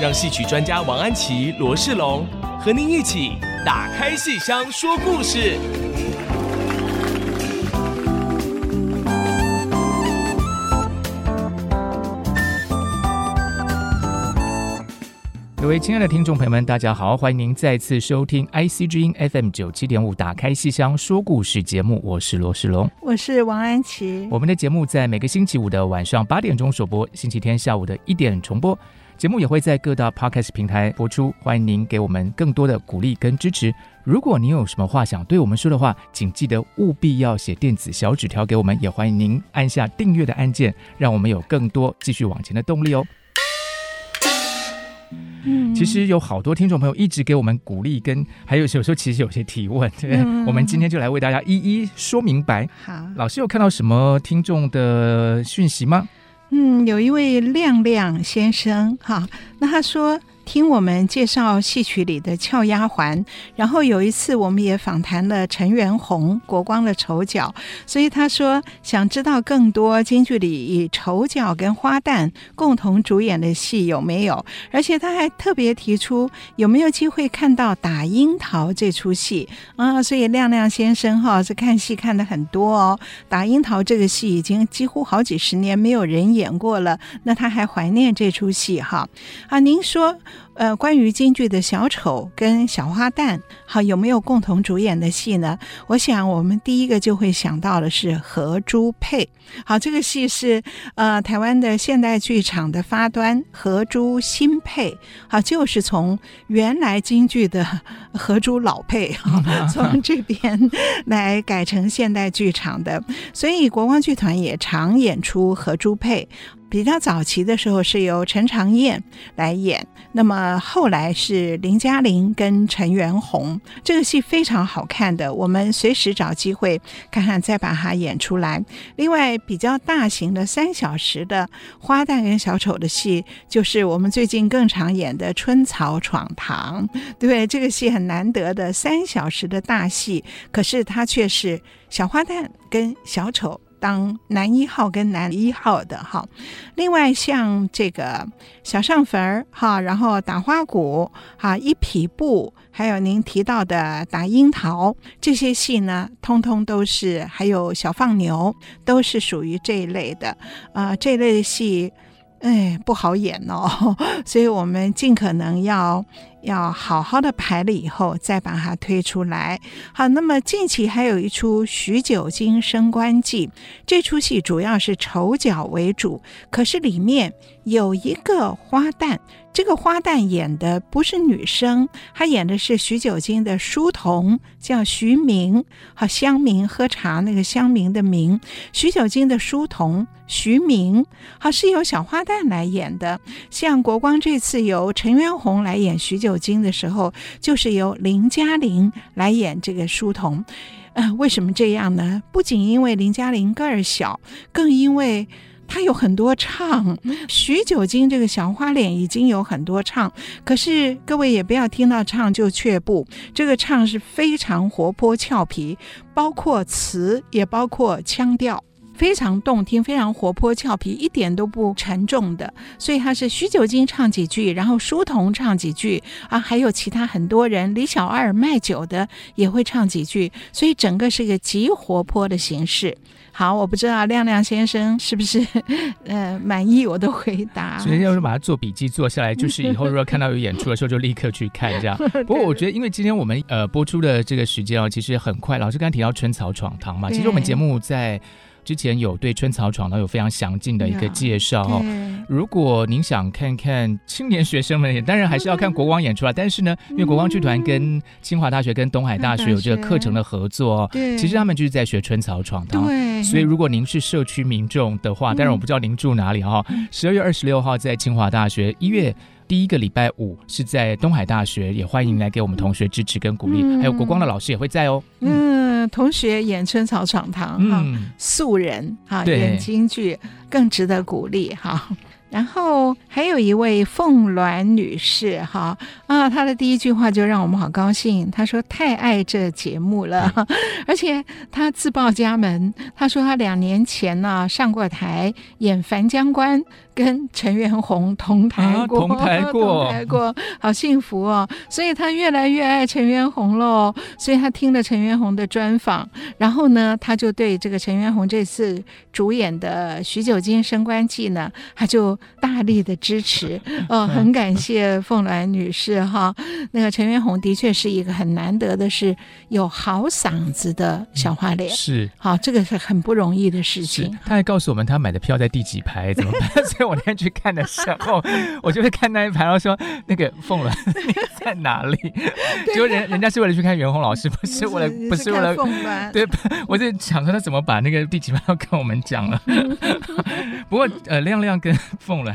让戏曲专家王安琪、罗世龙和您一起打开戏箱说故事。各位亲爱的听众朋友们，大家好，欢迎您再次收听 IC 之音 FM 九七点五，打开戏箱说故事节目，我是罗世龙，我是王安琪。我们的节目在每个星期五的晚上八点钟首播，星期天下午的一点重播。节目也会在各大 Podcast 平台播出，欢迎您给我们更多的鼓励跟支持。如果您有什么话想对我们说的话，请记得务必要写电子小纸条给我们，也欢迎您按下订阅的按键，让我们有更多继续往前的动力哦。嗯，其实有好多听众朋友一直给我们鼓励，跟还有有时候其实有些提问，对，嗯，我们今天就来为大家一一说明白。好，老师有看到什么听众的讯息吗？嗯，有一位亮亮先生，哈，那他说。听我们介绍戏曲里的俏丫鬟，然后有一次我们也访谈了陈元洪国光的丑角，所以他说想知道更多京剧里以丑角跟花旦共同主演的戏有没有，而且他还特别提出有没有机会看到打樱桃这出戏啊，所以亮亮先生哈是看戏看的很多哦，打樱桃这个戏已经几乎好几十年没有人演过了，那他还怀念这出戏哈啊，您说。呃，关于京剧的小丑跟小花旦，好，有没有共同主演的戏呢？我想我们第一个就会想到的是荷珠配。好，这个戏是呃台湾的现代剧场的发端，荷珠新配，好，就是从原来京剧的荷珠老配，从这边来改成现代剧场的，所以国光剧团也常演出荷珠配。比较早期的时候是由陈长燕来演，那么后来是林嘉玲跟陈元洪，这个戏非常好看的，我们随时找机会看看再把它演出来。另外比较大型的三小时的花旦跟小丑的戏，就是我们最近更常演的《春草闯堂》，对，这个戏很难得的三小时的大戏，可是它却是小花旦跟小丑。当男一号跟男一号的哈，另外像这个小上坟儿哈，然后打花鼓哈，一匹布，还有您提到的打樱桃这些戏呢，通通都是，还有小放牛，都是属于这一类的啊、呃，这类的戏。哎，不好演哦，所以我们尽可能要要好好的排了以后再把它推出来。好，那么近期还有一出《许久经升官记》，这出戏主要是丑角为主，可是里面有一个花旦。这个花旦演的不是女生，她演的是许九经的书童，叫徐明。好，香明喝茶那个香明的茗，许九经的书童徐明。好，是由小花旦来演的。像国光这次由陈元洪来演许九经的时候，就是由林嘉玲来演这个书童。呃，为什么这样呢？不仅因为林嘉玲个儿小，更因为。他有很多唱，许九经这个小花脸已经有很多唱，可是各位也不要听到唱就却步，这个唱是非常活泼俏皮，包括词也包括腔调，非常动听，非常活泼俏皮，一点都不沉重的。所以他是许九经唱几句，然后书童唱几句啊，还有其他很多人，李小二卖酒的也会唱几句，所以整个是一个极活泼的形式。好，我不知道亮亮先生是不是 呃满意我的回答。所以要是把它做笔记做下来，就是以后如果看到有演出的时候，就立刻去看这样。不过我觉得，因为今天我们呃播出的这个时间哦，其实很快。老师刚才提到《春草闯堂》嘛，其实我们节目在之前有对春草闯荡有非常详尽的一个介绍哈。对如果您想看看青年学生们，当然还是要看国光演出啦。但是呢，因为国光剧团跟清华大学跟东海大学有这个课程的合作，对，其实他们就是在学春草闯荡。对，所以如果您是社区民众的话，当然我不知道您住哪里哈。十二月二十六号在清华大学，一月。第一个礼拜五是在东海大学，也欢迎来给我们同学支持跟鼓励，嗯、还有国光的老师也会在哦。嗯，嗯同学演春草闯堂哈，嗯、素人哈演京剧更值得鼓励哈。然后还有一位凤鸾女士哈啊，她的第一句话就让我们好高兴，她说太爱这节目了，嗯、而且她自报家门，她说她两年前呢上过台演樊江关。跟陈元洪同台过，啊、同台过，同台过，好幸福哦！所以他越来越爱陈元洪喽。所以他听了陈元洪的专访，然后呢，他就对这个陈元洪这次主演的《许久经升官记》呢，他就大力的支持。哦，很感谢凤鸾女士哈。那个陈元洪的确是一个很难得的，是有好嗓子的小花脸。是，好，这个是很不容易的事情。他还告诉我们，他买的票在第几排，怎么办？所以我那天去看的时候，我就会看那一排，然后说那个凤鸾 你在哪里？结果人人家是为了去看袁弘老师，不是为了，不是为了凤鸾。对，我就想说他怎么把那个第几排要跟我们讲了。不过呃，亮亮跟凤鸾，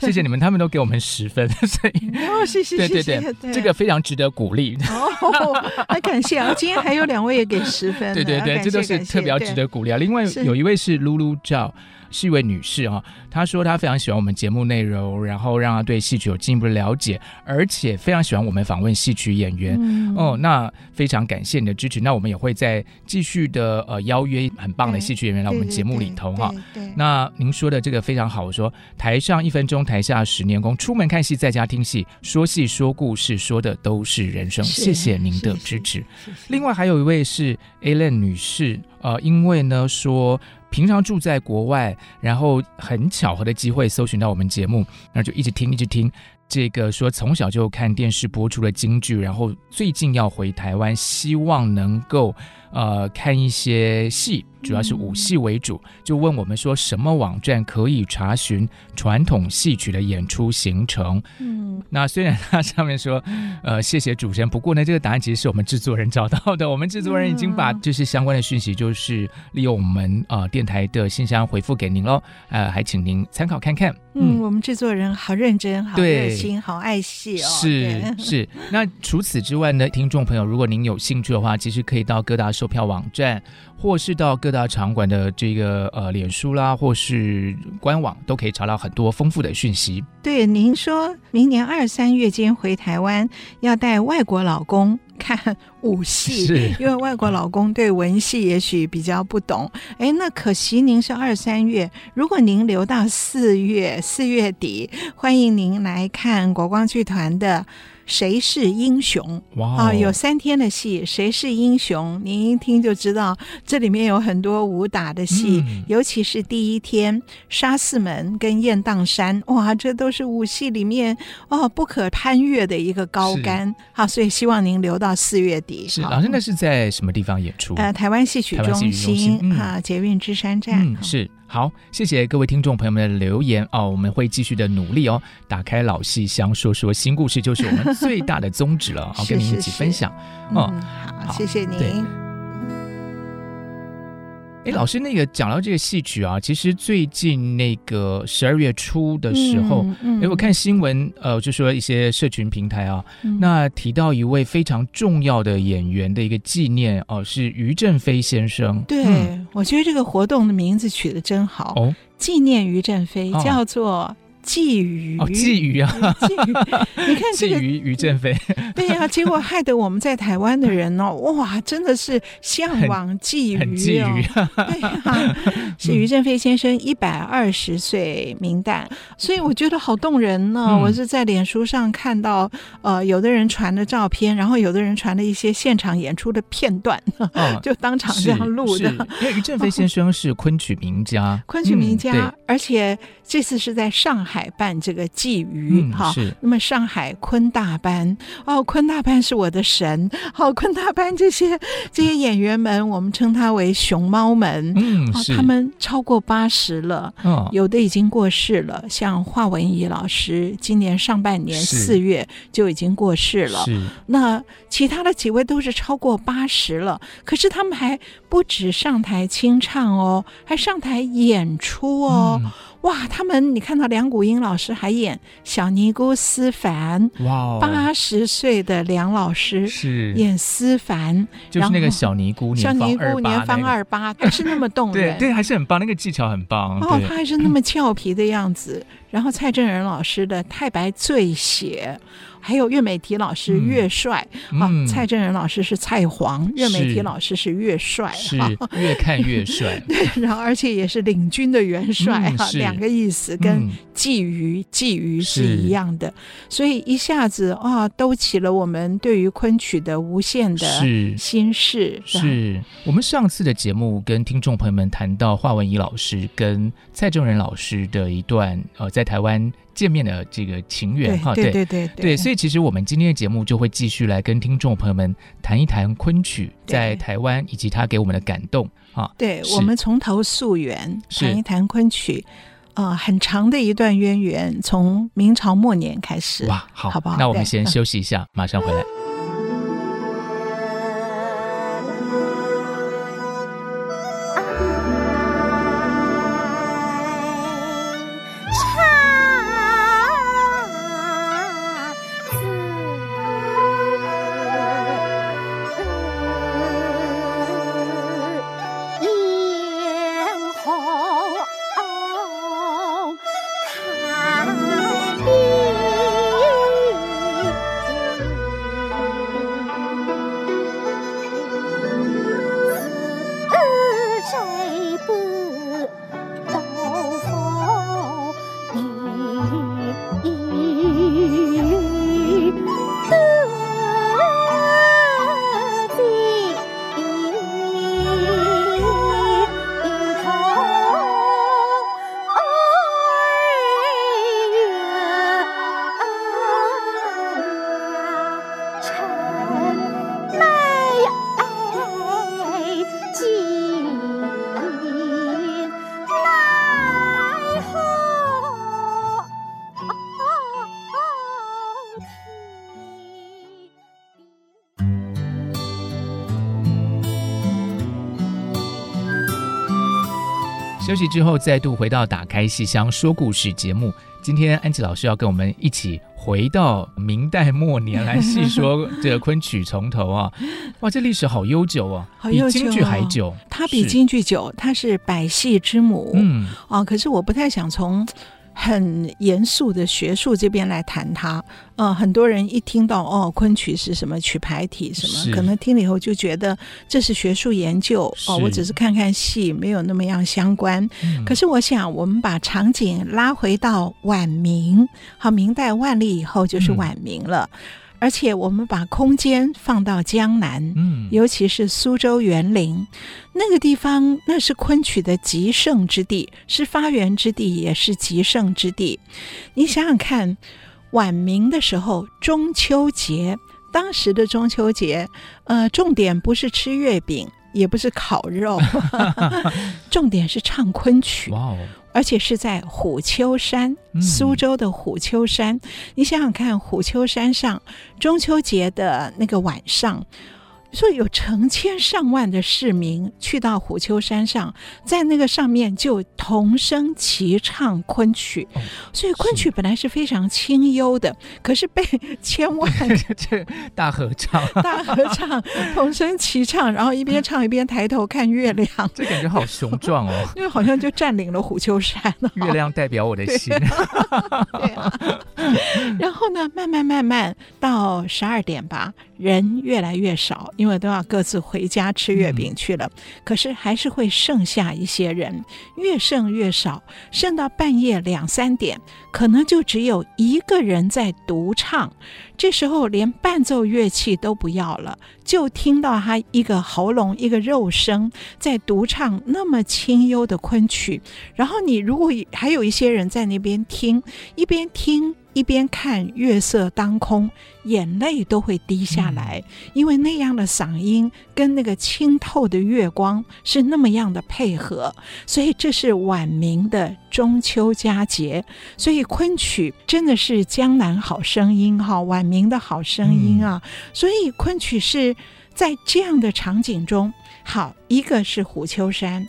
谢谢你们，他们都给我们十分，所以哦，谢谢，对对对，这个非常值得鼓励。哦，那感谢啊，今天还有两位也给十分，对对对，这都是特别值得鼓励啊。另外有一位是露露照。是一位女士哈，她说她非常喜欢我们节目内容，然后让她对戏曲有进一步的了解，而且非常喜欢我们访问戏曲演员。嗯、哦，那非常感谢你的支持。那我们也会再继续的呃邀约很棒的戏曲演员来我们节目里头哈。那您说的这个非常好，我说台上一分钟，台下十年功。出门看戏，在家听戏，说戏说故事，说的都是人生。谢谢您的支持。另外还有一位是 Ellen 女士，呃，因为呢说。平常住在国外，然后很巧合的机会搜寻到我们节目，那就一直听，一直听。这个说从小就看电视播出的京剧，然后最近要回台湾，希望能够呃看一些戏。主要是武戏为主，就问我们说什么网站可以查询传统戏曲的演出行程？嗯，那虽然它上面说，呃，谢谢主持人，不过呢，这个答案其实是我们制作人找到的。我们制作人已经把就是相关的讯息，就是利用我们呃电台的信箱回复给您喽。呃，还请您参考看看。嗯，嗯我们制作人好认真，好热心，好爱戏哦。是是。那除此之外呢，听众朋友，如果您有兴趣的话，其实可以到各大售票网站。或是到各大场馆的这个呃脸书啦，或是官网，都可以查到很多丰富的讯息。对，您说明年二三月间回台湾，要带外国老公看武戏，因为外国老公对文戏也许比较不懂。哎，那可惜您是二三月，如果您留到四月四月底，欢迎您来看国光剧团的。谁是英雄？哇 Wow 啊，有三天的戏，谁是英雄？您一听就知道，这里面有很多武打的戏，嗯、尤其是第一天沙四门跟雁荡山，哇，这都是武戏里面哦不可攀越的一个高杆。好所以希望您留到四月底。是，老师那是在什么地方演出？呃，台湾戏曲中心，中心嗯、啊，捷运芝山站。嗯，是。好，谢谢各位听众朋友们的留言哦，我们会继续的努力哦，打开老戏箱说说新故事，就是我们最大的宗旨了，好，跟您一起分享。哦、嗯，好，好谢谢您。哎，老师，那个讲到这个戏曲啊，其实最近那个十二月初的时候，哎、嗯，嗯、我看新闻，呃，就说一些社群平台啊，嗯、那提到一位非常重要的演员的一个纪念哦、呃，是于振飞先生。对，嗯、我觉得这个活动的名字取得真好哦，纪念于振飞，叫做。鲫鱼哦，鲫鱼啊，你看这个 鲫鱼于正飞，对呀、啊，结果害得我们在台湾的人哦，哇，真的是向往鲫鱼哦，鲫鱼 对呀、啊，是于正飞先生一百二十岁冥诞，嗯、所以我觉得好动人呢、哦。嗯、我是在脸书上看到，呃，有的人传的照片，然后有的人传了一些现场演出的片段，哦、就当场这样录的。因为于正飞先生是昆曲名家，昆曲名家，嗯、而且这次是在上海。海办这个鲫鱼哈，是。那么上海昆大班哦，昆大班是我的神，好，昆大班这些这些演员们，我们称他为熊猫们，嗯，哦，他们超过八十了，哦，有的已经过世了，像华文怡老师，今年上半年四月就已经过世了，是。那其他的几位都是超过八十了，可是他们还不止上台清唱哦，还上台演出哦。嗯哇，他们你看到梁谷英老师还演小尼姑思凡，哇，八十岁的梁老师是演思凡，就是那个小尼姑，小尼姑年方二八，还是那么动人，对对，还是很棒，那个技巧很棒，哦，他还是那么俏皮的样子。然后蔡正仁老师的太白醉写。还有岳美缇老师岳帅、嗯、啊，蔡正仁老师是蔡黄，岳美缇老师是岳帅，是越看越帅。对，然后而且也是领军的元帅哈、嗯，两个意思跟鲫鱼鲫鱼是一样的，所以一下子啊，兜起了我们对于昆曲的无限的心事。是，是。我们上次的节目跟听众朋友们谈到华文怡老师跟蔡正仁老师的一段呃，在台湾。见面的这个情缘哈，对对。对对，对，所以其实我们今天的节目就会继续来跟听众朋友们谈一谈昆曲在台湾以及他给我们的感动啊。对，我们从头溯源，谈一谈昆曲，呃，很长的一段渊源，从明朝末年开始。哇，好，好不好？那我们先休息一下，马上回来。休息之后，再度回到《打开戏箱说故事》节目。今天安琪老师要跟我们一起回到明代末年来细说这个昆曲从头啊！哇，这历史好悠久哦，好悠久，比京剧还久。它比京剧久，它是百戏之母。嗯，啊，可是我不太想从。很严肃的学术这边来谈它，呃，很多人一听到哦，昆曲是什么曲牌体什么，可能听了以后就觉得这是学术研究哦，我只是看看戏，没有那么样相关。嗯。可是我想，我们把场景拉回到晚明，好，明代万历以后就是晚明了。嗯而且我们把空间放到江南，嗯，尤其是苏州园林那个地方，那是昆曲的极盛之地，是发源之地，也是极盛之地。你想想看，晚明的时候，中秋节，当时的中秋节，呃，重点不是吃月饼，也不是烤肉，重点是唱昆曲。哇哦！而且是在虎丘山，苏州的虎丘山。嗯，你想想看，虎丘山上中秋节的那个晚上。所以有成千上万的市民去到虎丘山上，在那个上面就同声齐唱昆曲。哦，所以昆曲本来是非常清幽的，可是被 千万这大合唱、大合唱、同声齐唱，然后一边唱一边抬头看月亮，这感觉好雄壮哦，因为好像就占领了虎丘山。月亮代表我的心。对啊，然后呢，慢慢慢慢到十二点吧。人越来越少，因为都要各自回家吃月饼去了。嗯、可是还是会剩下一些人，越剩越少，剩到半夜两三点，可能就只有一个人在独唱。这时候连伴奏乐器都不要了，就听到他一个喉咙一个肉声在独唱那么清幽的昆曲。然后你如果还有一些人在那边听，一边听。一边看月色当空，眼泪都会滴下来，因为那样的嗓音跟那个清透的月光是那么样的配合，所以这是晚明的中秋佳节，所以昆曲真的是江南好声音哈，晚明的好声音啊，所以昆曲是在这样的场景中，好，一个是虎丘山，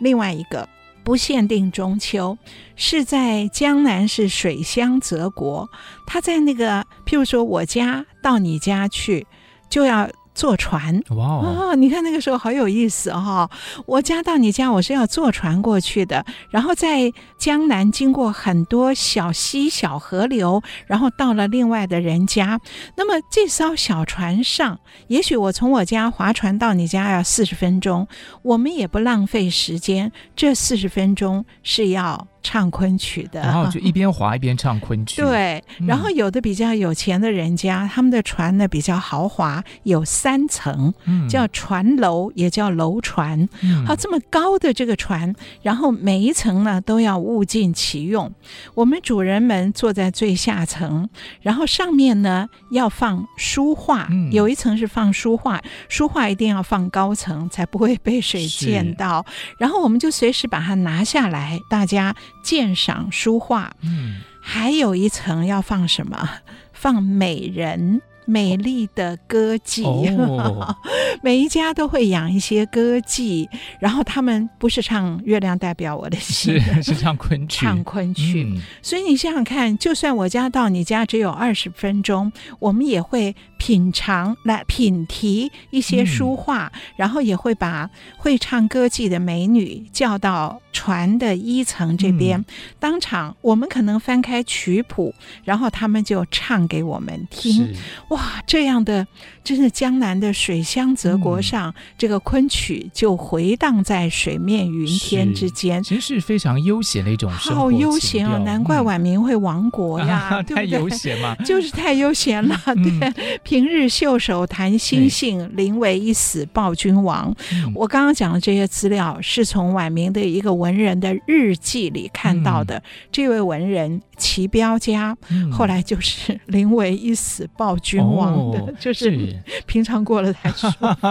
另外一个。不限定中秋，是在江南是水乡泽国。他在那个，譬如说我家到你家去，就要。坐船哇哦，你看那个时候好有意思哈、哦！我家到你家，我是要坐船过去的，然后在江南经过很多小溪、小河流，然后到了另外的人家。那么这艘小船上，也许我从我家划船到你家要四十分钟，我们也不浪费时间，这四十分钟是要。唱昆曲的，然后就一边划一边唱昆曲。对，然后有的比较有钱的人家，嗯、他们的船呢比较豪华，有三层，叫船楼，也叫楼船。好、嗯，这么高的这个船，然后每一层呢都要物尽其用。我们主人们坐在最下层，然后上面呢要放书画，嗯、有一层是放书画，书画一定要放高层，才不会被水溅到。然后我们就随时把它拿下来，大家。鉴赏书画，嗯，还有一层要放什么？放美人。美丽的歌妓，哦、每一家都会养一些歌妓，然后他们不是唱《月亮代表我的心》，是 是唱昆曲，唱昆曲。嗯、所以你想想看，就算我家到你家只有二十分钟，我们也会品尝来品题一些书画，嗯、然后也会把会唱歌妓的美女叫到船的一层这边，嗯、当场我们可能翻开曲谱，然后他们就唱给我们听。哇，这样的真是江南的水乡泽国上，嗯、这个昆曲就回荡在水面云天之间，其实是非常悠闲的一种生活。好悠闲啊！难怪晚明会亡国呀，嗯、对不对？太悠闲嘛，就是太悠闲了。嗯、对，平日袖手谈心性，临危一死报君王。嗯、我刚刚讲的这些资料，是从晚明的一个文人的日记里看到的。嗯、这位文人齐彪家，嗯、后来就是 临危一死报君王。忘的，哦、就是 平常过了才说。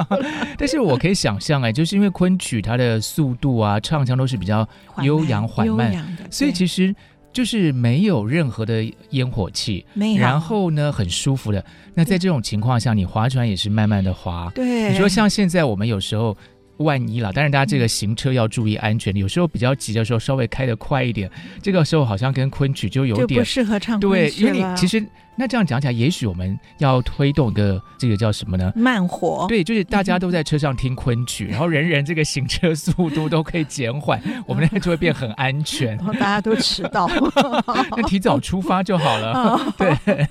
但是我可以想象，哎，就是因为昆曲它的速度啊，唱腔都是比较悠扬缓慢，慢所以其实就是没有任何的烟火气，没有。然后呢，很舒服的。那在这种情况下，你划船也是慢慢的划。对，你说像现在我们有时候。万一了，但是大家这个行车要注意安全。有时候比较急的时候，稍微开得快一点。这个时候好像跟昆曲就有点就不适合唱昆曲。对，因为你其实那这样讲起来，也许我们要推动一个这个叫什么呢？慢活。对，就是大家都在车上听昆曲，然后人人这个行车速度都可以减缓，我们那就会变很安全。然后大家都迟到，那提早出发就好了。对。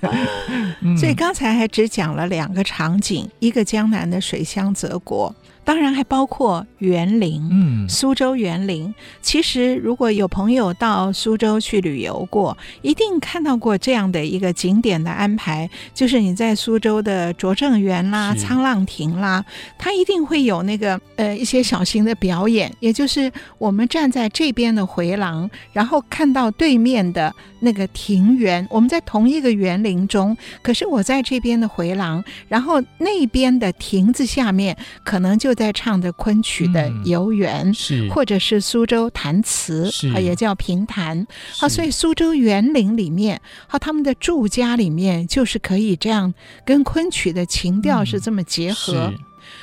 所以刚才还只讲了两个场景，一个江南的水乡泽国。当然还包括园林，嗯，苏州园林。其实如果有朋友到苏州去旅游过，一定看到过这样的一个景点的安排，就是你在苏州的拙政园啦、沧浪亭啦，它一定会有那个呃一些小型的表演，也就是我们站在这边的回廊，然后看到对面的那个庭园，我们在同一个园林中，可是我在这边的回廊，然后那边的亭子下面可能就在唱的昆曲的游园，嗯、是或者是苏州弹词，是也叫评弹。好是，所以苏州园林里面，好，他们的住家里面就是可以这样跟昆曲的情调是这么结合。嗯、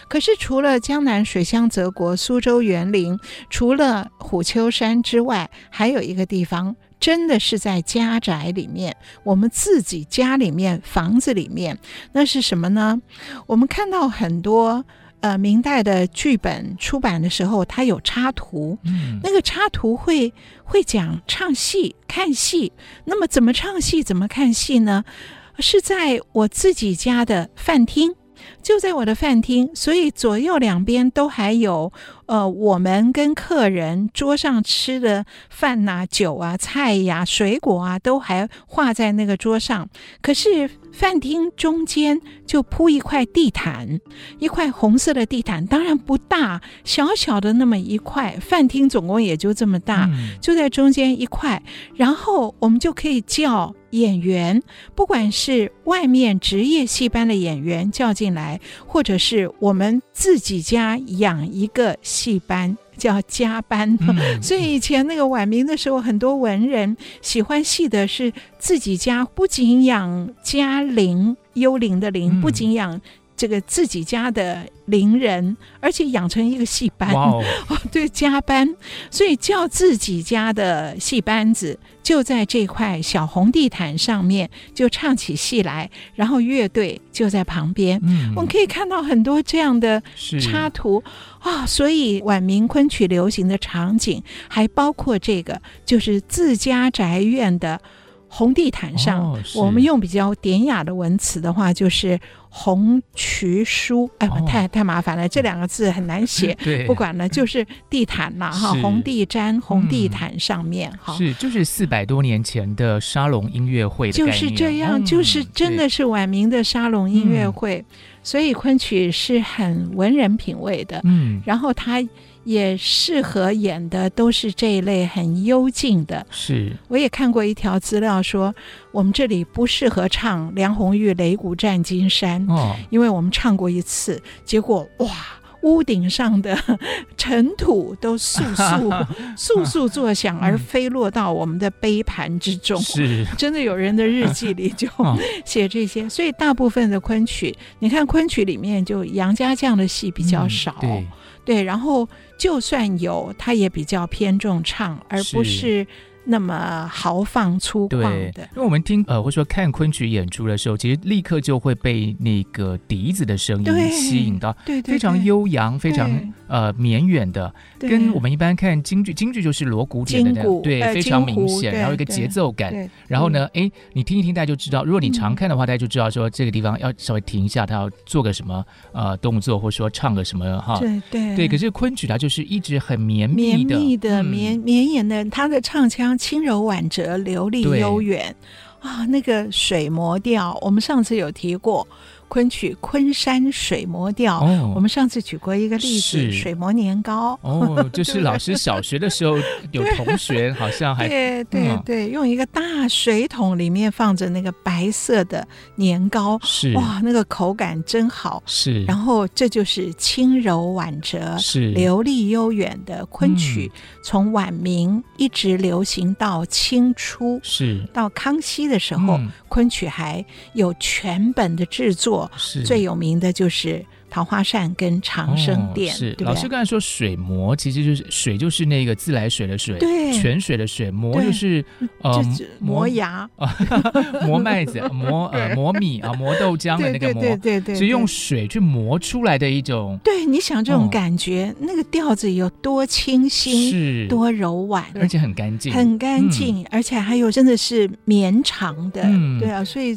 可是除了江南水乡泽国、苏州园林，除了虎丘山之外，还有一个地方，真的是在家宅里面，我们自己家里面房子里面，那是什么呢？我们看到很多。呃，明代的剧本出版的时候，它有插图，嗯，那个插图会会讲唱戏、看戏。那么怎么唱戏、怎么看戏呢？是在我自己家的饭厅，就在我的饭厅，所以左右两边都还有。呃，我们跟客人桌上吃的饭呐、啊、酒啊、菜呀、啊、水果啊，都还画在那个桌上。可是饭厅中间就铺一块地毯，一块红色的地毯，当然不大，小小的那么一块。饭厅总共也就这么大，就在中间一块。然后我们就可以叫演员，不管是外面职业戏班的演员叫进来，或者是我们自己家养一个。戏班叫加班，嗯、所以以前那个晚明的时候，很多文人喜欢戏的是自己家，不仅养家灵，幽灵的灵，不仅养这个自己家的邻人，而且养成一个戏班，哦，对，加班，所以叫自己家的戏班子。就在这块小红地毯上面，就唱起戏来，然后乐队就在旁边。嗯，我们可以看到很多这样的插图。啊、哦，所以晚明昆曲流行的场景还包括这个，就是自家宅院的红地毯上。哦、我们用比较典雅的文词的话，就是。红渠书，哎，我太太麻烦了，这两个字很难写。对，不管了，就是地毯了，哈，红地毡，红地毯上面，哈、嗯，是就是四百多年前的沙龙音乐会的，就是这样、嗯，就是真的是晚明的沙龙音乐会，所以昆曲是很文人品味的，嗯，然后他。也适合演的都是这一类很幽静的。是，我也看过一条资料说，我们这里不适合唱梁红玉擂鼓战金山，哦，因为我们唱过一次，结果哇，屋顶上的尘土都簌簌 簌簌作响，而飞落到我们的杯盘之中。是，真的有人的日记里就 写这些，所以大部分的昆曲，你看昆曲里面就杨家将的戏比较少。嗯，对。对，然后就算有，他也比较偏重唱，而不是。那么豪放粗犷的，因为我们听呃或者说看昆曲演出的时候，其实立刻就会被那个笛子的声音吸引到，对，对，对，非常悠扬，非常呃绵远的，跟我们一般看京剧，京剧就是锣鼓点的那样，对，非常明显，然后一个节奏感，然后呢，哎，你听一听，大家就知道，如果你常看的话，大家就知道说这个地方要稍微停一下，他要做个什么呃动作，或者说唱个什么哈，对对。对，可是昆曲它就是一直很绵密的、绵密的、绵绵延的，它的唱腔。轻柔婉折，流丽悠远啊！那个水磨调，我们上次有提过。昆曲《昆山水磨调》哦，我们上次举过一个例子，水磨年糕。哦，就是 老师小学的时候有同学好像还对对对，对，用一个大水桶里面放着那个白色的年糕，是。哇，那个口感真好。是，然后这就是轻柔婉折、是。流利悠远的昆曲，从晚明一直流行到清初，是。到康熙的时候，昆曲还有全本的制作。是。最有名的就是《桃花扇》跟《长生殿》哦。是老师刚才说水磨，其实就是水，就是那个自来水的水，对，泉水的水。磨就是呃磨牙。啊，磨麦子，磨呃磨米啊，磨豆浆的那个磨，对对对，对，是用水去磨出来的一种。对，你想这种感觉，哦、那个调子有多清新，是。多柔婉，而且很干净，很干净、嗯，而且还有真的是绵长的、嗯，对啊，所以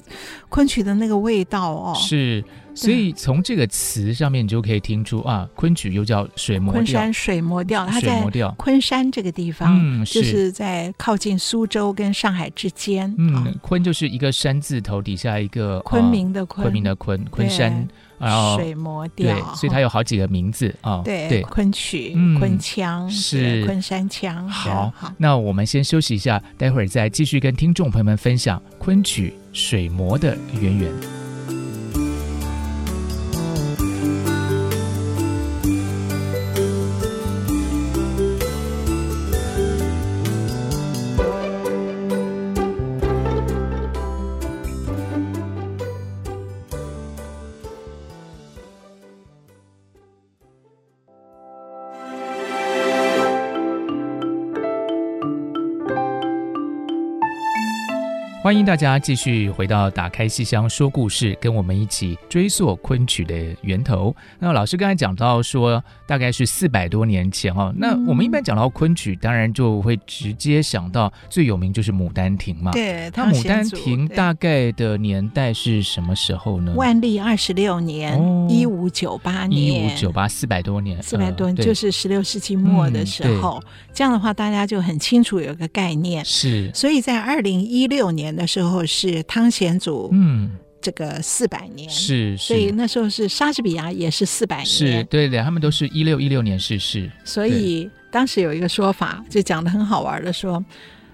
昆曲的那个味道哦。是，所以从这个词上面你就可以听出啊，昆曲又叫水磨调。昆山水磨调，它在昆山这个地方，嗯，就是在靠近苏州跟上海之间。嗯，昆就是一个山字头底下一个昆明的昆，昆明的昆，昆山，然后水磨调，对，所以它有好几个名字啊。对，对昆曲、昆腔是昆山腔。好，好，那我们先休息一下，待会儿再继续跟听众朋友们分享昆曲水磨的渊源。欢迎大家继续回到打开戏箱说故事，跟我们一起追溯昆曲的源头。那老师刚才讲到说，大概是四百多年前哦。那我们一般讲到昆曲，当然就会直接想到最有名就是《牡丹亭》嘛。对，它《牡丹亭》大概的年代是什么时候呢？万历二十六年，一五九八年。一五九八，四百多年，四百多年，就是十六世纪末的时候。嗯、这样的话，大家就很清楚有个概念。是，所以在二零一六年。的时候是汤显祖，嗯，这个四百年。是，所以那时候是莎士比亚也是四百年，是对的，他们都是一六一六年逝世。所以当时有一个说法，就讲的很好玩的说，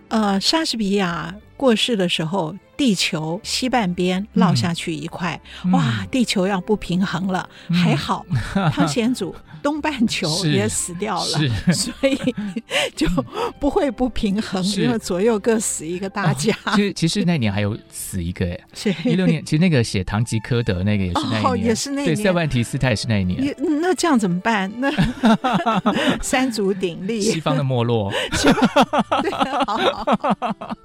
呃，莎士比亚过世的时候。地球西半边落下去一块，嗯、哇！地球要不平衡了，嗯、还 好汤显祖东半球也死掉了，所以就 不会不平衡，因为左右各死一个大家。哦、其实其实那年还有死一个哎，一六年，其实那个写《堂吉诃德》那个也是那一年，哦、也是那一年。对，塞万提斯他也是那一年。那这样怎么办？那三足鼎立，西方的没落。对，好好。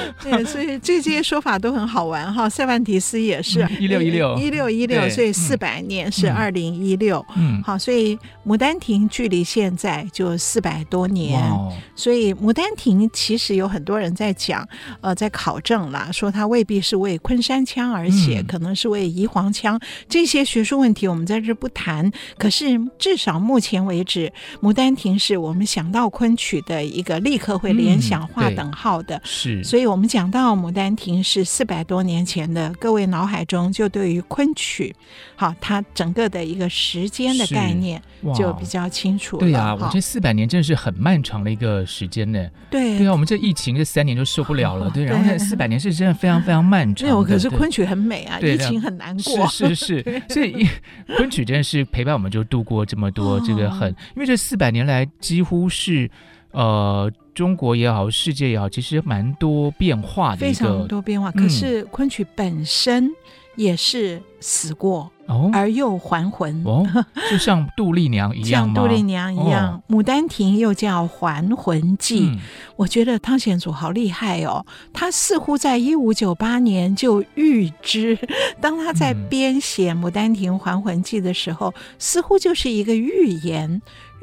对，所以这些。说法都很好玩哈，塞万提斯也是一六一六。一六一六，所以四百年是二零一六，嗯，好，所以《牡丹亭》距离现在就四百多年，哦、所以《牡丹亭》其实有很多人在讲，呃，在考证了，说它未必是为昆山腔而写，嗯、可能是为宜黄腔，这些学术问题我们在这不谈。可是至少目前为止，《牡丹亭》是我们想到昆曲的一个立刻会联想划等号的，是、嗯，所以我们讲到《牡丹亭》。是四百多年前的，各位脑海中就对于昆曲，好，它整个的一个时间的概念就比较清楚了。对啊，我觉得四百年真的是很漫长的一个时间呢。对，对啊，我们这疫情这三年就受不了了。对，然后四百年是真的非常非常漫长。对，可是昆曲很美啊，疫情很难过。是是是，所以昆曲真的是陪伴我们就度过这么多这个很，因为这四百年来几乎是呃。中国也好，世界也好，其实蛮多变化的，非常多变化。可是昆曲本身也是死过，哦，而又还魂，哦，就像杜丽娘一样像 杜丽娘一样，哦，《牡丹亭》又叫《还魂记》。嗯，我觉得汤显祖好厉害哦，他似乎在一五九八年就预知，当他在编写《牡丹亭》《还魂记》的时候，嗯，似乎就是一个预言。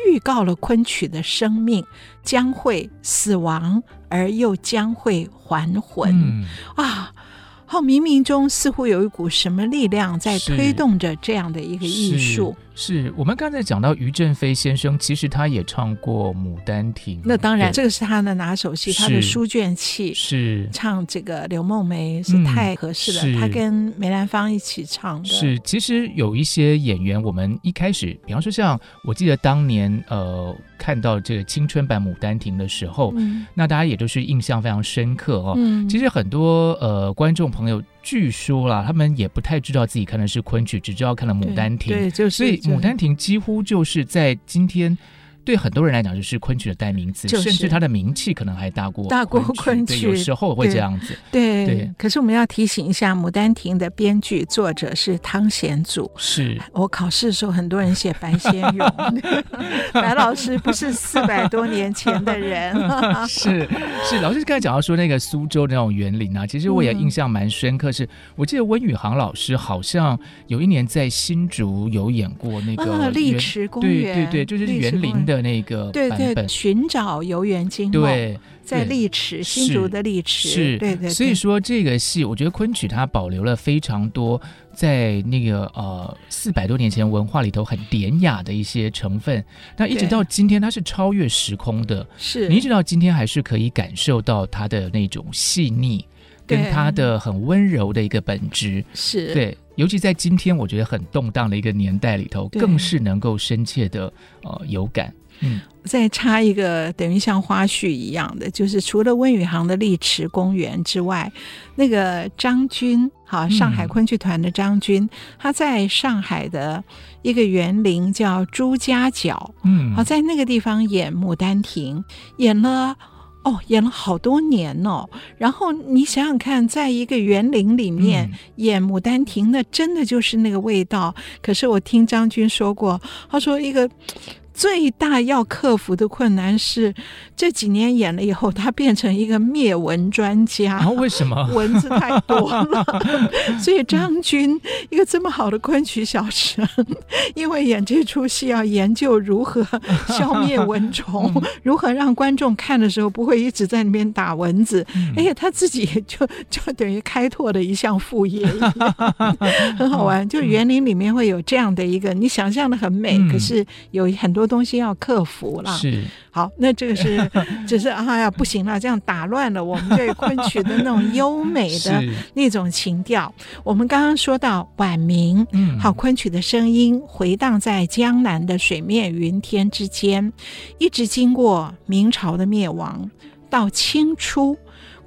预告了昆曲的生命将会死亡，而又将会还魂。嗯、啊！好，冥冥中似乎有一股什么力量在推动着这样的一个艺术。是我们刚才讲到于正飞先生，其实他也唱过《牡丹亭》。那当然，这个是他的拿手戏，他的书卷气是唱这个刘梦梅是太合适了。他跟梅兰芳一起唱的。是，其实有一些演员，我们一开始，比方说像我记得当年呃看到这个青春版《牡丹亭》的时候，那大家也都是印象非常深刻哦。其实很多呃观众朋友。据说啦，他们也不太知道自己看的是昆曲，只知道看了《牡丹亭》。对，就是、所以《牡丹亭》几乎就是在今天。对很多人来讲，就是昆曲的代名词，就是、甚至它的名气可能还大过大过昆曲。有时候会这样子。对，对对，可是我们要提醒一下，《牡丹亭》的编剧作者是汤显祖。是我考试的时候，很多人写白先勇，白老师不是四百多年前的人。是是，老师刚才讲到说那个苏州的那种园林啊，其实我也印象蛮深刻是。是、嗯、我记得温宇航老师好像有一年在新竹有演过那个丽池公园，对对对，就是园林的。的那个对对，寻找游园惊梦，对，在丽池新竹的丽池，是，对对。所以说这个戏，我觉得昆曲它保留了非常多在那个呃四百多年前文化里头很典雅的一些成分，那一直到今天它是超越时空的，是。你一直到今天还是可以感受到它的那种细腻，跟它的很温柔的一个本质，是。对。尤其在今天，我觉得很动荡的一个年代里头，更是能够深切的呃有感。嗯，再插一个，等于像花絮一样的，就是除了温宇航的丽池公园之外，那个张军，哈，上海昆剧团的张军，嗯、他在上海的一个园林叫朱家角，嗯，好，在那个地方演《牡丹亭》，演了。哦，演了好多年哦。然后你想想看，在一个园林里面、嗯、演《牡丹亭》，那真的就是那个味道。可是我听张军说过，他说一个最大要克服的困难是这几年演了以后，他变成一个灭蚊专家。然后、哦、为什么？蚊子太多了，所以张军一个这么好的昆曲小生，因为演这出戏要研究如何消灭蚊虫，如何让观众看的时候不会一直在那边打蚊子，而且他自己就 就等于开拓了一项副业，很好玩。就园林里面会有这样的一个，你想象的很美，可是有很多东西要克服了。是。好，那这个是，只是啊呀，不行了，这样打乱了我们对昆曲的那种优美的那种情调。我们刚刚说到晚明，嗯，好，昆曲的声音回荡在江南的水面云天之间，一直经过明朝的灭亡，到清初。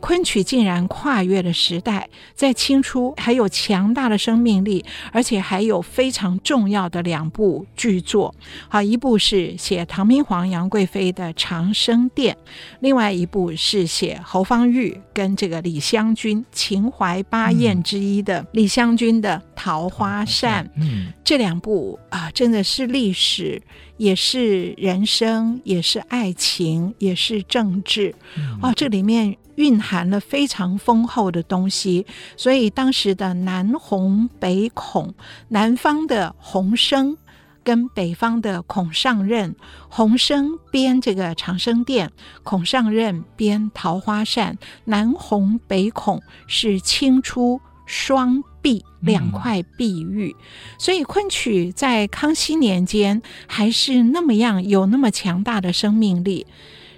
昆曲竟然跨越了时代，在清初还有强大的生命力，而且还有非常重要的两部巨作。好，一部是写唐明皇杨贵妃的《长生殿》，另外一部是写侯方域跟这个李香君秦淮八艳之一的李香君的《桃花扇》。嗯，这两部啊，真的是历史，也是人生，也是爱情，也是政治。哦，这里面。蕴含了非常丰厚的东西，所以当时的南红北孔，南方的红生跟北方的孔尚任，红生编这个长生殿，孔尚任编桃花扇，南红北孔是清初双璧，两块璧玉，所以昆曲在康熙年间还是那么样有那么强大的生命力。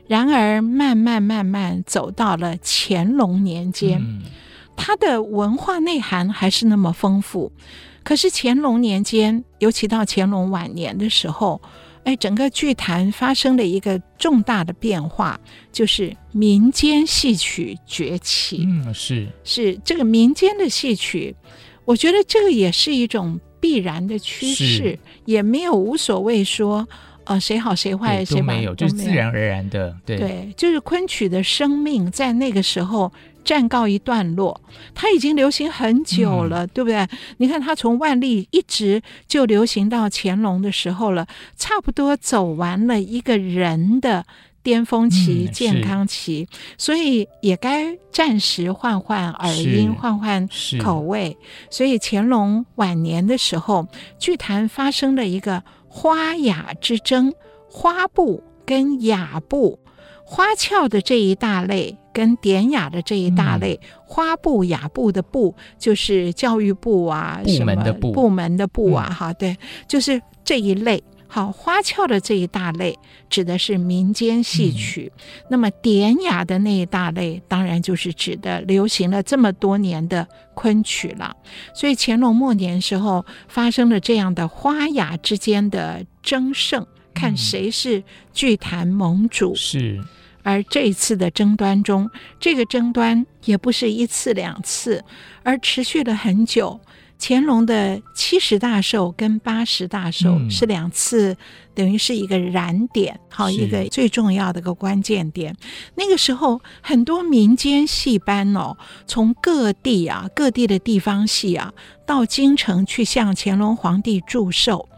然而，慢慢慢慢走到了乾隆年间，嗯，它的文化内涵还是那么丰富。可是乾隆年间，尤其到乾隆晚年的时候，哎，整个剧坛发生了一个重大的变化，就是民间戏曲崛起。嗯，是是这个民间的戏曲，我觉得这个也是一种必然的趋势，也没有无所谓说。呃，谁好谁坏谁没有，就是自然而然的，对对，就是昆曲的生命在那个时候暂告一段落，它已经流行很久了，嗯、对不对？你看，它从万历一直就流行到乾隆的时候了，差不多走完了一个人的巅峰期、嗯、健康期，所以也该暂时换换耳音，换换口味。所以乾隆晚年的时候，剧坛发生了一个。花雅之争，花布跟雅布，花俏的这一大类跟典雅的这一大类，嗯、花部雅部的部就是教育部啊，部门的部，部门的部啊，哈、嗯，对，就是这一类。好，花俏的这一大类指的是民间戏曲，嗯、那么典雅的那一大类，当然就是指的流行了这么多年的昆曲了。所以乾隆末年时候发生了这样的花雅之间的争胜，看谁是剧坛盟主。是，而这一次的争端中，这个争端也不是一次两次，而持续了很久。乾隆的七十大寿跟八十大寿是两次，嗯、等于是一个燃点，好一个最重要的一个关键点。那个时候，很多民间戏班哦，从各地啊、各地的地方戏啊，到京城去向乾隆皇帝祝寿。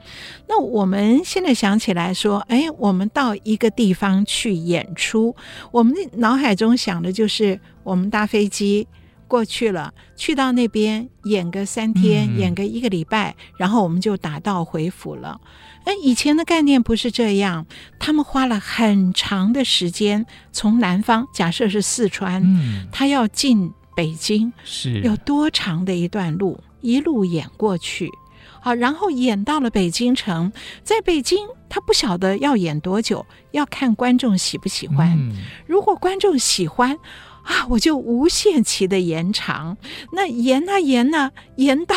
那我们现在想起来说，哎，我们到一个地方去演出，我们脑海中想的就是我们搭飞机。过去了，去到那边演个三天，嗯、演个一个礼拜，然后我们就打道回府了。哎，以前的概念不是这样，他们花了很长的时间从南方，假设是四川，嗯、他要进北京，是有多长的一段路，一路演过去，好，然后演到了北京城，在北京他不晓得要演多久，要看观众喜不喜欢。嗯、如果观众喜欢。啊，我就无限期的延长，那延啊延啊，延到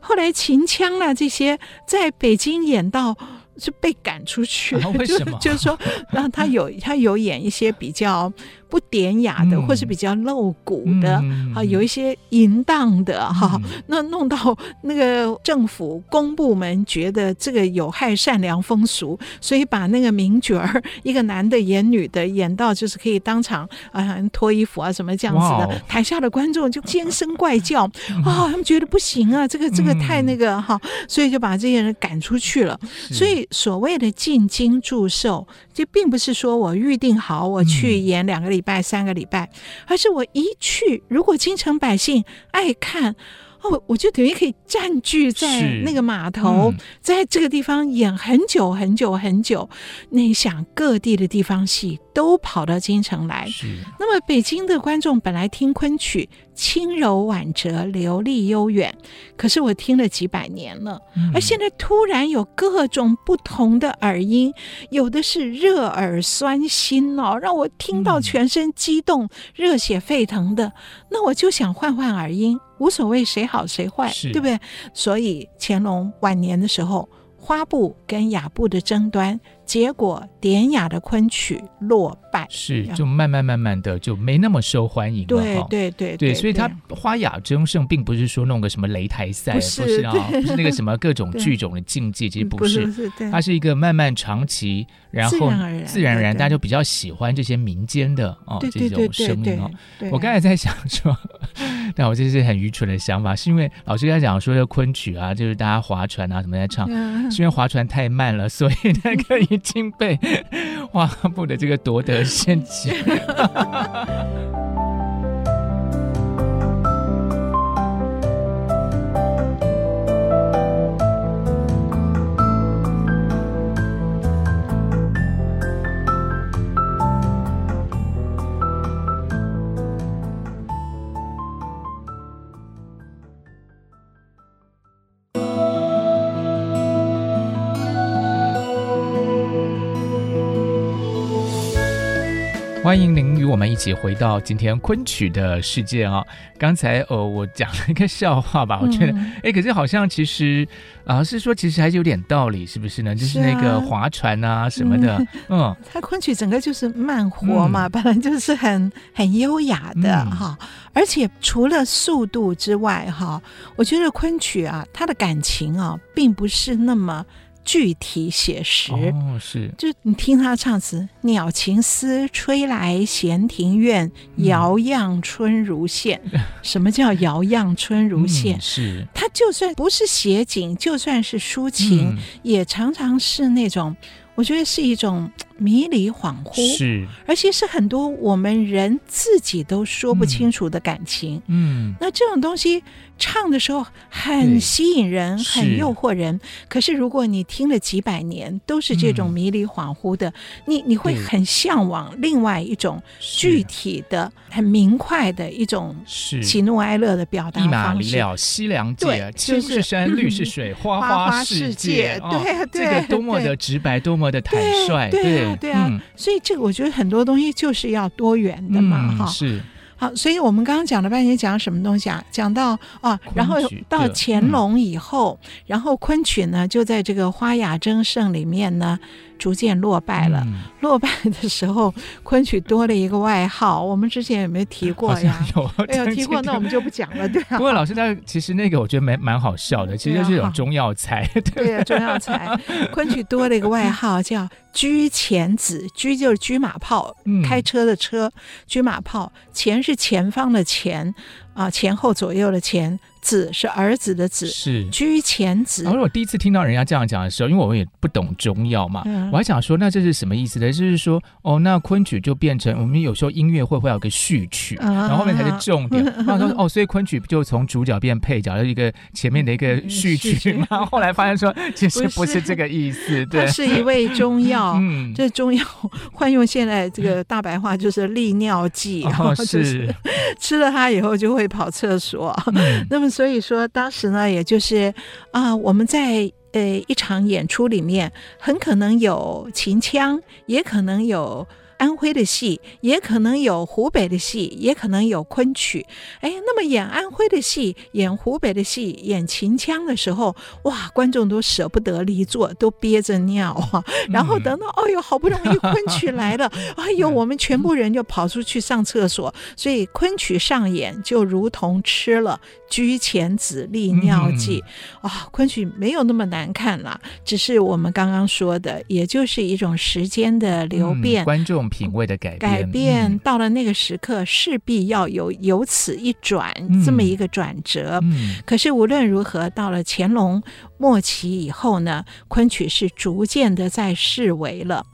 后来秦腔啊这些，在北京演到是被赶出去，啊、为什么？就，就是说，让他有他有演一些比较不典雅的，嗯、或是比较露骨的、嗯、啊，有一些淫荡的哈、嗯，那弄到那个政府公部门觉得这个有害善良风俗，所以把那个名角儿一个男的演女的演到就是可以当场啊脱衣服啊什么这样子的，台下的观众就尖声怪叫 啊、他们觉得不行啊，这个这个太那个哈、嗯，所以就把这些人赶出去了。所以所谓的进京祝寿，就并不是说我预定好我去演两个礼拜、三个礼拜，而是我一去，如果京城百姓爱看。哦，我就等于可以占据在那个码头，在这个地方演很久很久很久。那你想，各地的地方戏都跑到京城来。那么北京的观众本来听昆曲轻柔婉折、流利悠远，可是我听了几百年了，而现在突然有各种不同的耳音，有的是热耳酸心哦，让我听到全身激动、热血沸腾的。那我就想换换耳音。无所谓谁好谁坏，对不对？所以乾隆晚年的时候，花布跟雅布的争端。结果典雅的昆曲落败，是就慢慢慢慢的就没那么受欢迎了。对对对对，对，所以他花雅争胜，并不是说弄个什么擂台赛，不是，啊，不是那个什么各种剧种的竞技，其实不是，它是一个漫漫长期，然后自然而然大家就比较喜欢这些民间的哦这种声音哦。我刚才在想说，但我这是很愚蠢的想法，是因为老师刚才讲说这昆曲啊，就是大家划船啊什么在唱，是因为划船太慢了，所以那个。已经被花布的这个夺得先机。欢迎您与我们一起回到今天昆曲的世界啊！刚才呃，我讲了一个笑话吧，我觉得哎、嗯，可是好像其实啊，是说其实还是有点道理，是不是呢？就是那个划船啊什么的，嗯，它、嗯、昆曲整个就是慢活嘛，嗯、本来就是很很优雅的哈、嗯，而且除了速度之外哈，我觉得昆曲啊，它的感情啊，并不是那么。具体写实。哦，是，就你听他唱词，鸟情丝吹来闲庭院，摇漾春如线。嗯、什么叫摇漾春如线？嗯、是，他就算不是写景，就算是抒情、嗯，也常常是那种，我觉得是一种迷离恍惚，是，而且是很多我们人自己都说不清楚的感情。嗯，那这种东西。唱的时候很吸引人，很诱惑人。可是如果你听了几百年都是这种迷离恍惚的，嗯、你你会很向往另外一种具体的、很明快的一种喜怒哀乐的表达方式。一马了西凉界，青是山，绿是水，花花世界。对对、哦，这个多么的直白，多么的坦率。对对啊，对啊、嗯。所以这个我觉得很多东西就是要多元的嘛，哈、嗯。是。好，所以我们刚刚讲了半天，讲什么东西啊？讲到啊，然后到乾隆以后，嗯、然后昆曲呢，就在这个花雅争胜里面呢。逐渐落败了，嗯、落败的时候，昆曲多了一个外号。我们之前有没有提过呀？有，哎有 提过，那我们就不讲了，对啊。不过老师，他其实那个我觉得蛮蛮好笑的，其实就是一种中药材，对，中药材。昆曲多了一个外号叫“车前子”，车就是车马炮，嗯、开车的车，车马炮。前是前方的前啊，前后左右的前。子是儿子的子，是居前子。然后我第一次听到人家这样讲的时候，因为我们也不懂中药嘛，嗯、我还想说，那这是什么意思呢？就是说，哦，那昆曲就变成我们有时候音乐会会有个序曲，嗯、然后后面才是重点。然后说，哦，所以昆曲就从主角变配角，的一个前面的一个序曲嘛。然后，后来发现说，其实不是这个意思，对，它是一味中药。嗯，这中药换用现在这个大白话就是利尿剂，然、哦、后就是 吃了它以后就会跑厕所。嗯、那么。所以说，当时呢，也就是啊、我们在呃一场演出里面，很可能有秦腔，也可能有安徽的戏，也可能有湖北的戏，也可能有昆曲。哎，那么演安徽的戏，演湖北的戏，演秦腔的时候，哇，观众都舍不得离座，都憋着尿啊。然后等到，哎呦，好不容易昆曲来了，哎呦，我们全部人就跑出去上厕所。所以昆曲上演就如同吃了居前子利尿剂啊，昆曲没有那么难看啦，只是我们刚刚说的，也就是一种时间的流变，观众品味的改变，改变到了那个时刻，势必要有由此一转这么一个转折。可是无论如何，到了乾隆末期以后呢，昆曲是逐渐的在式微了。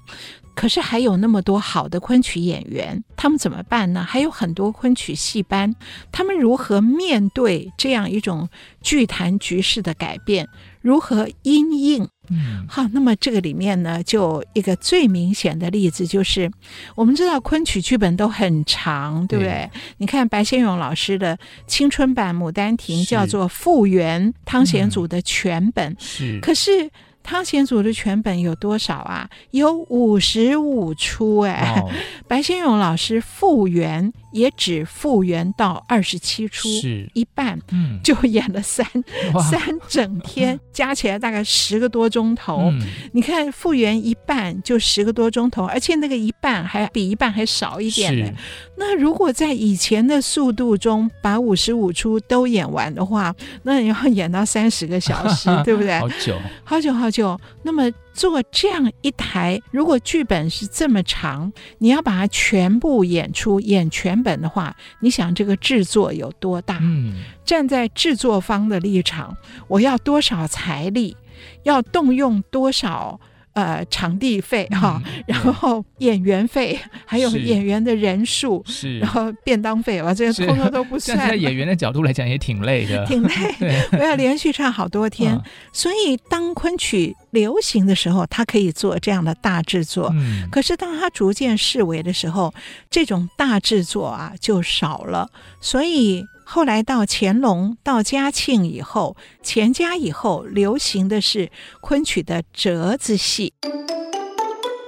可是还有那么多好的昆曲演员，他们怎么办呢？还有很多昆曲戏班，他们如何面对这样一种剧坛局势的改变？如何因应？嗯，好，那么这个里面呢，就一个最明显的例子就是，我们知道昆曲剧本都很长，对不对？对，你看白先勇老师的青春版《牡丹亭》叫做复原汤显祖的全本，是，可是。汤显祖的全本有多少啊？有五十五出哎、欸！Oh. 白先勇老师复原也只复原到二十七出，是一半，嗯，就演了三、嗯、三整天，加起来大概十个多钟头。嗯、你看复原一半就十个多钟头，而且那个一半还比一半还少一点呢。那如果在以前的速度中把五十五出都演完的话，那你要演到三十个小时，对不对？好久，好久，好久。那么做这样一台，如果剧本是这么长，你要把它全部演出演全本的话，你想这个制作有多大？嗯，站在制作方的立场，我要多少财力，要动用多少？呃，场地费哈，嗯、然后演员费，还有演员的人数，是，然后便当费，哇，这些通通都不算。在演员的角度来讲，也挺累的，挺累。我要连续唱好多天，嗯、所以当昆曲流行的时候，他可以做这样的大制作。嗯、可是当他逐渐式微的时候，这种大制作啊就少了，所以。后来到乾隆、到嘉庆以后，乾嘉以后流行的是昆曲的折子戏。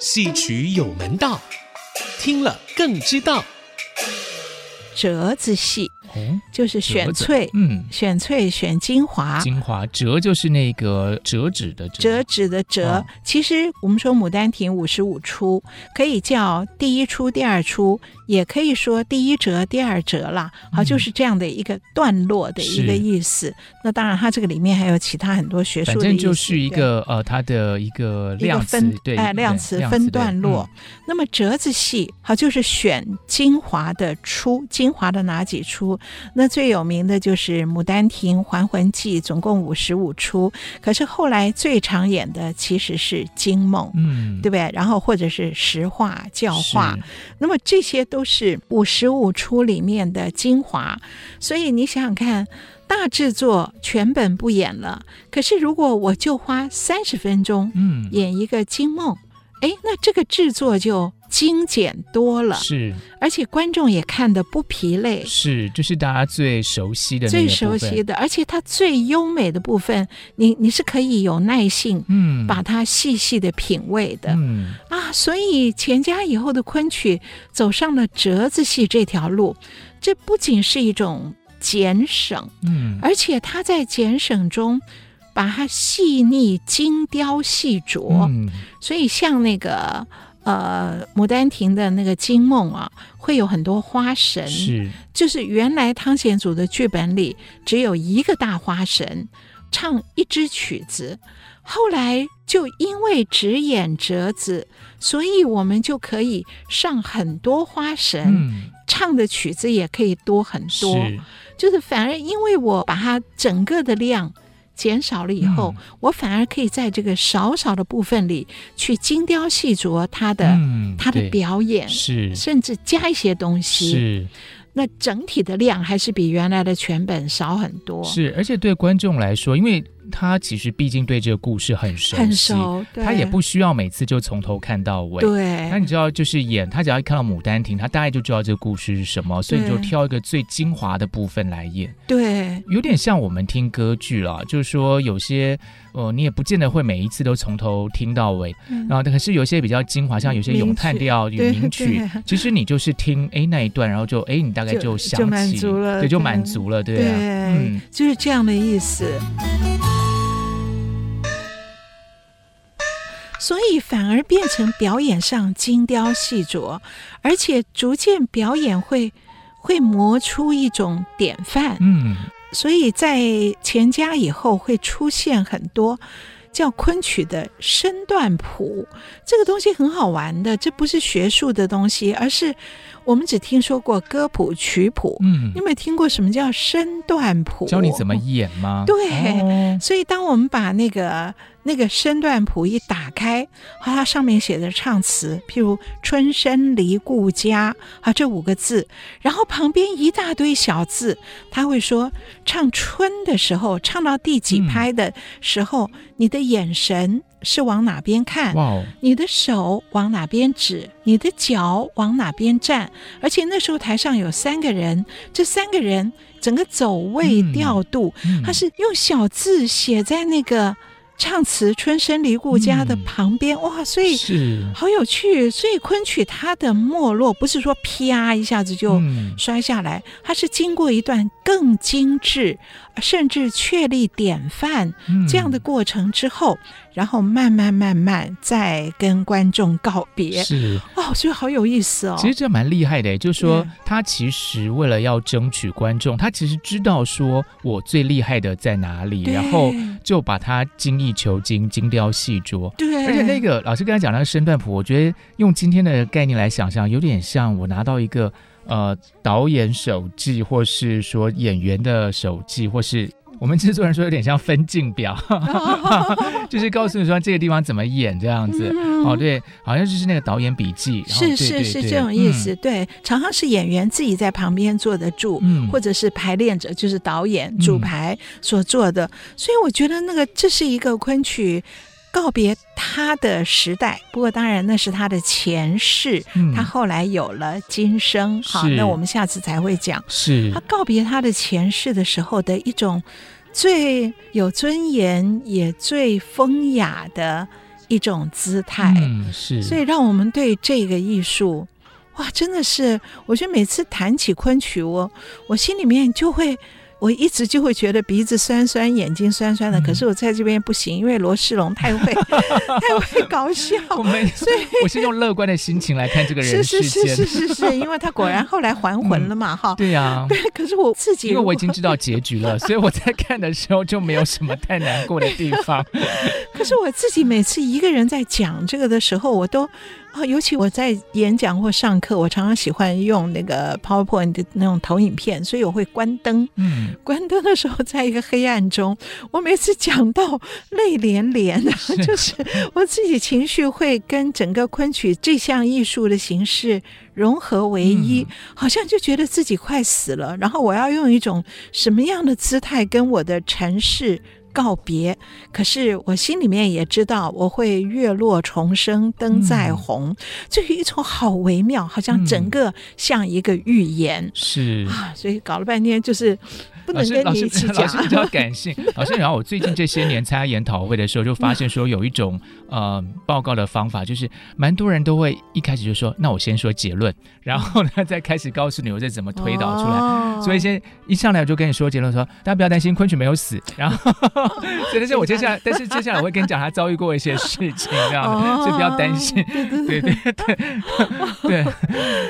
戏曲有门道，听了更知道。折子戏。就是选萃，嗯，选萃选精华，精华折就是那个折纸的折，折纸的折。哦、其实我们说《牡丹亭》五十五出，可以叫第一出、第二出，也可以说第一折、第二折啦。好，就是这样的一个段落的一个意思。那当然，它这个里面还有其他很多学术的意思。反正就是一个呃，它的一个量词，分对，哎，量词分段落。嗯、那么折子戏，好，就是选精华的出，精华的哪几出？那最有名的就是《牡丹亭》《还魂记》，总共五十五出。可是后来最常演的其实是《惊梦》，嗯，对不对？然后或者是实话教化，那么这些都是五十五出里面的精华。所以你想想看，大制作全本不演了，可是如果我就花三十分钟，嗯，演一个《惊梦》，哎，那这个制作就。精简多了，是，而且观众也看得不疲累，是，就是大家最熟悉的、最熟悉的，而且它最优美的部分，你你是可以有耐性，嗯，把它细细的品味的，嗯。啊，所以钱家以后的昆曲走上了折子戏这条路，这不仅是一种减省，嗯，而且它在减省中把它细腻、精雕细琢，嗯，所以像那个。呃，《牡丹亭》的那个惊梦啊，会有很多花神，是，就是原来汤显祖的剧本里只有一个大花神，唱一支曲子，后来就因为只演折子，所以我们就可以上很多花神，嗯、唱的曲子也可以多很多，是。就是反而因为我把它整个的量。减少了以后，嗯、我反而可以在这个少少的部分里去精雕细琢他的、嗯、他的表演，是甚至加一些东西。是，那整体的量还是比原来的全本少很多。是，而且对观众来说，因为。他其实毕竟对这个故事很熟悉，很熟，他也不需要每次就从头看到尾。对，那你知道，就是演他只要一看到《牡丹亭》，他大概就知道这个故事是什么，所以你就挑一个最精华的部分来演。对，有点像我们听歌剧了，就是说有些呃，你也不见得会每一次都从头听到尾。嗯、然后，可是有些比较精华，像有些咏叹调与名曲，其实你就是听哎那一段，然后就哎你大概就想起，就满足了，对，就满足了，对，对啊，对嗯，就是这样的意思。所以反而变成表演上精雕细琢，而且逐渐表演会会磨出一种典范。嗯，所以在钱家以后会出现很多叫昆曲的身段谱，这个东西很好玩的，这不是学术的东西，而是。我们只听说过歌谱、曲谱，嗯，你有没有听过什么叫身段谱？教你怎么演吗？对，哦、所以当我们把那个那个身段谱一打开，它上面写的唱词，譬如“春深离故家”啊，这五个字，然后旁边一大堆小字，他会说唱春的时候，唱到第几拍的时候，嗯、你的眼神。是往哪边看？哇！你的手往哪边指？你的脚往哪边站？而且那时候台上有三个人，这三个人整个走位调度，嗯嗯、他是用小字写在那个。唱词“春深离故家”的旁边，嗯、哇，所以是好有趣。所以昆曲它的没落不是说啪一下子就摔下来，嗯、它是经过一段更精致，甚至确立典范这样的过程之后。嗯然后慢慢慢慢再跟观众告别，是哦，所以好有意思哦。其实这蛮厉害的，就是说他其实为了要争取观众，他其实知道说我最厉害的在哪里，然后就把它精益求精、精雕细琢。对，而且那个老师刚才讲那个身段谱，我觉得用今天的概念来想象，有点像我拿到一个呃导演手记，或是说演员的手记，或是。我们制作人说有点像分镜表，就是告诉你说这个地方怎么演这样子。嗯、哦，对，好像就是那个导演笔记。是是是这种意思。嗯、对，常常是演员自己在旁边坐得住，嗯、或者是排练者，就是导演主排所做的。嗯、所以我觉得那个这是一个昆曲。告别他的时代，不过当然那是他的前世，嗯、他后来有了今生。好，那我们下次才会讲。是他告别他的前世的时候的一种最有尊严也最风雅的一种姿态。嗯，是。所以让我们对这个艺术，哇，真的是，我觉得每次谈起昆曲，我我心里面就会。我一直就会觉得鼻子酸酸，眼睛酸酸的。嗯、可是我在这边不行，因为罗世龙太会，太会搞笑。我们所以我是用乐观的心情来看这个人世间。是是是是是是，因为他果然后来还魂了嘛，哈、嗯。对呀、啊。对，可是我自己，因为我已经知道结局了，所以我在看的时候就没有什么太难过的地方。可是我自己每次一个人在讲这个的时候，我都。啊，尤其我在演讲或上课，我常常喜欢用那个 PowerPoint 的那种投影片，所以我会关灯。嗯，关灯的时候，在一个黑暗中，我每次讲到泪连连，就是我自己情绪会跟整个昆曲这项艺术的形式融合为一，好像就觉得自己快死了，然后我要用一种什么样的姿态跟我的尘世告别，可是我心里面也知道我会月落重生，灯再红，这是、嗯、一种好微妙，好像整个像一个预言，嗯、是。啊，所以搞了半天就是。不能跟你一起讲，老师，老师比较感性。老师，然后我最近这些年参加研讨会的时候，就发现说有一种呃报告的方法，就是蛮多人都会一开始就说，那我先说结论，然后呢再开始告诉你我这怎么推导出来。哦、所以先一上来我就跟你说结论，说大家不要担心，昆曲没有死。然后，真的是我接下来，但是接下来我会跟你讲他遭遇过一些事情，这样的，哦、所以不要担心。对对对对对，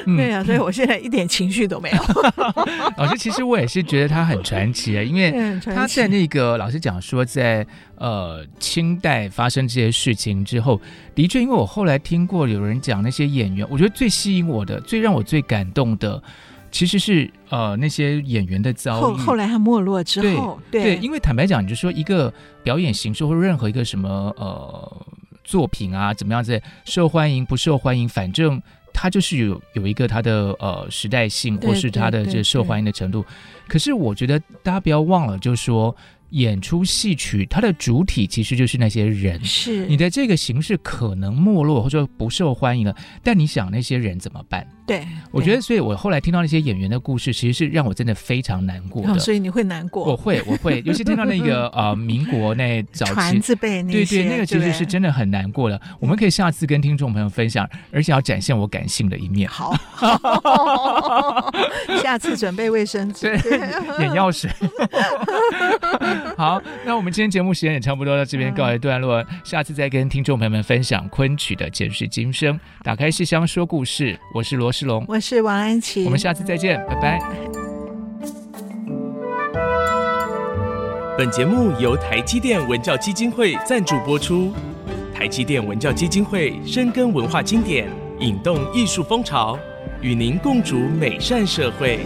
对啊，所以我现在一点情绪都没有。老师，其实我也是觉得他很。传奇啊，因为他在那个老师讲说，在呃清代发生这些事情之后，的确，因为我后来听过有人讲那些演员，我觉得最吸引我的、最让我最感动的，其实是呃那些演员的遭遇。后后来他没落之后，对，对，对，因为坦白讲，你就说一个表演形式或任何一个什么呃作品啊，怎么样子受欢迎不受欢迎，反正。他就是有有一个它的呃时代性，或是它的这受欢迎的程度。可是我觉得大家不要忘了，就是说演出戏曲，它的主体其实就是那些人。是你的这个形式可能没落或者不受欢迎了，但你想那些人怎么办？对，我觉得，所以我后来听到那些演员的故事，其实是让我真的非常难过的。哦、所以你会难过？我会，我会，尤其听到那个呃，民国那早期传字辈那些，对对，那个其实是真的很难过的。我们可以下次跟听众朋友分享，而且要展现我感性的一面。好，下次准备卫生纸，对，眼药水。好，那我们今天节目时间也差不多到这边告一段落，嗯、下次再跟听众朋友们分享昆曲的前世今生，打开戏箱说故事，我是罗世龙，我是王安琪，我们下次再见，拜拜。本节目由台积电文教基金会赞助播出，台积电文教基金会深耕文化经典，引动艺术风潮，与您共筑美善社会。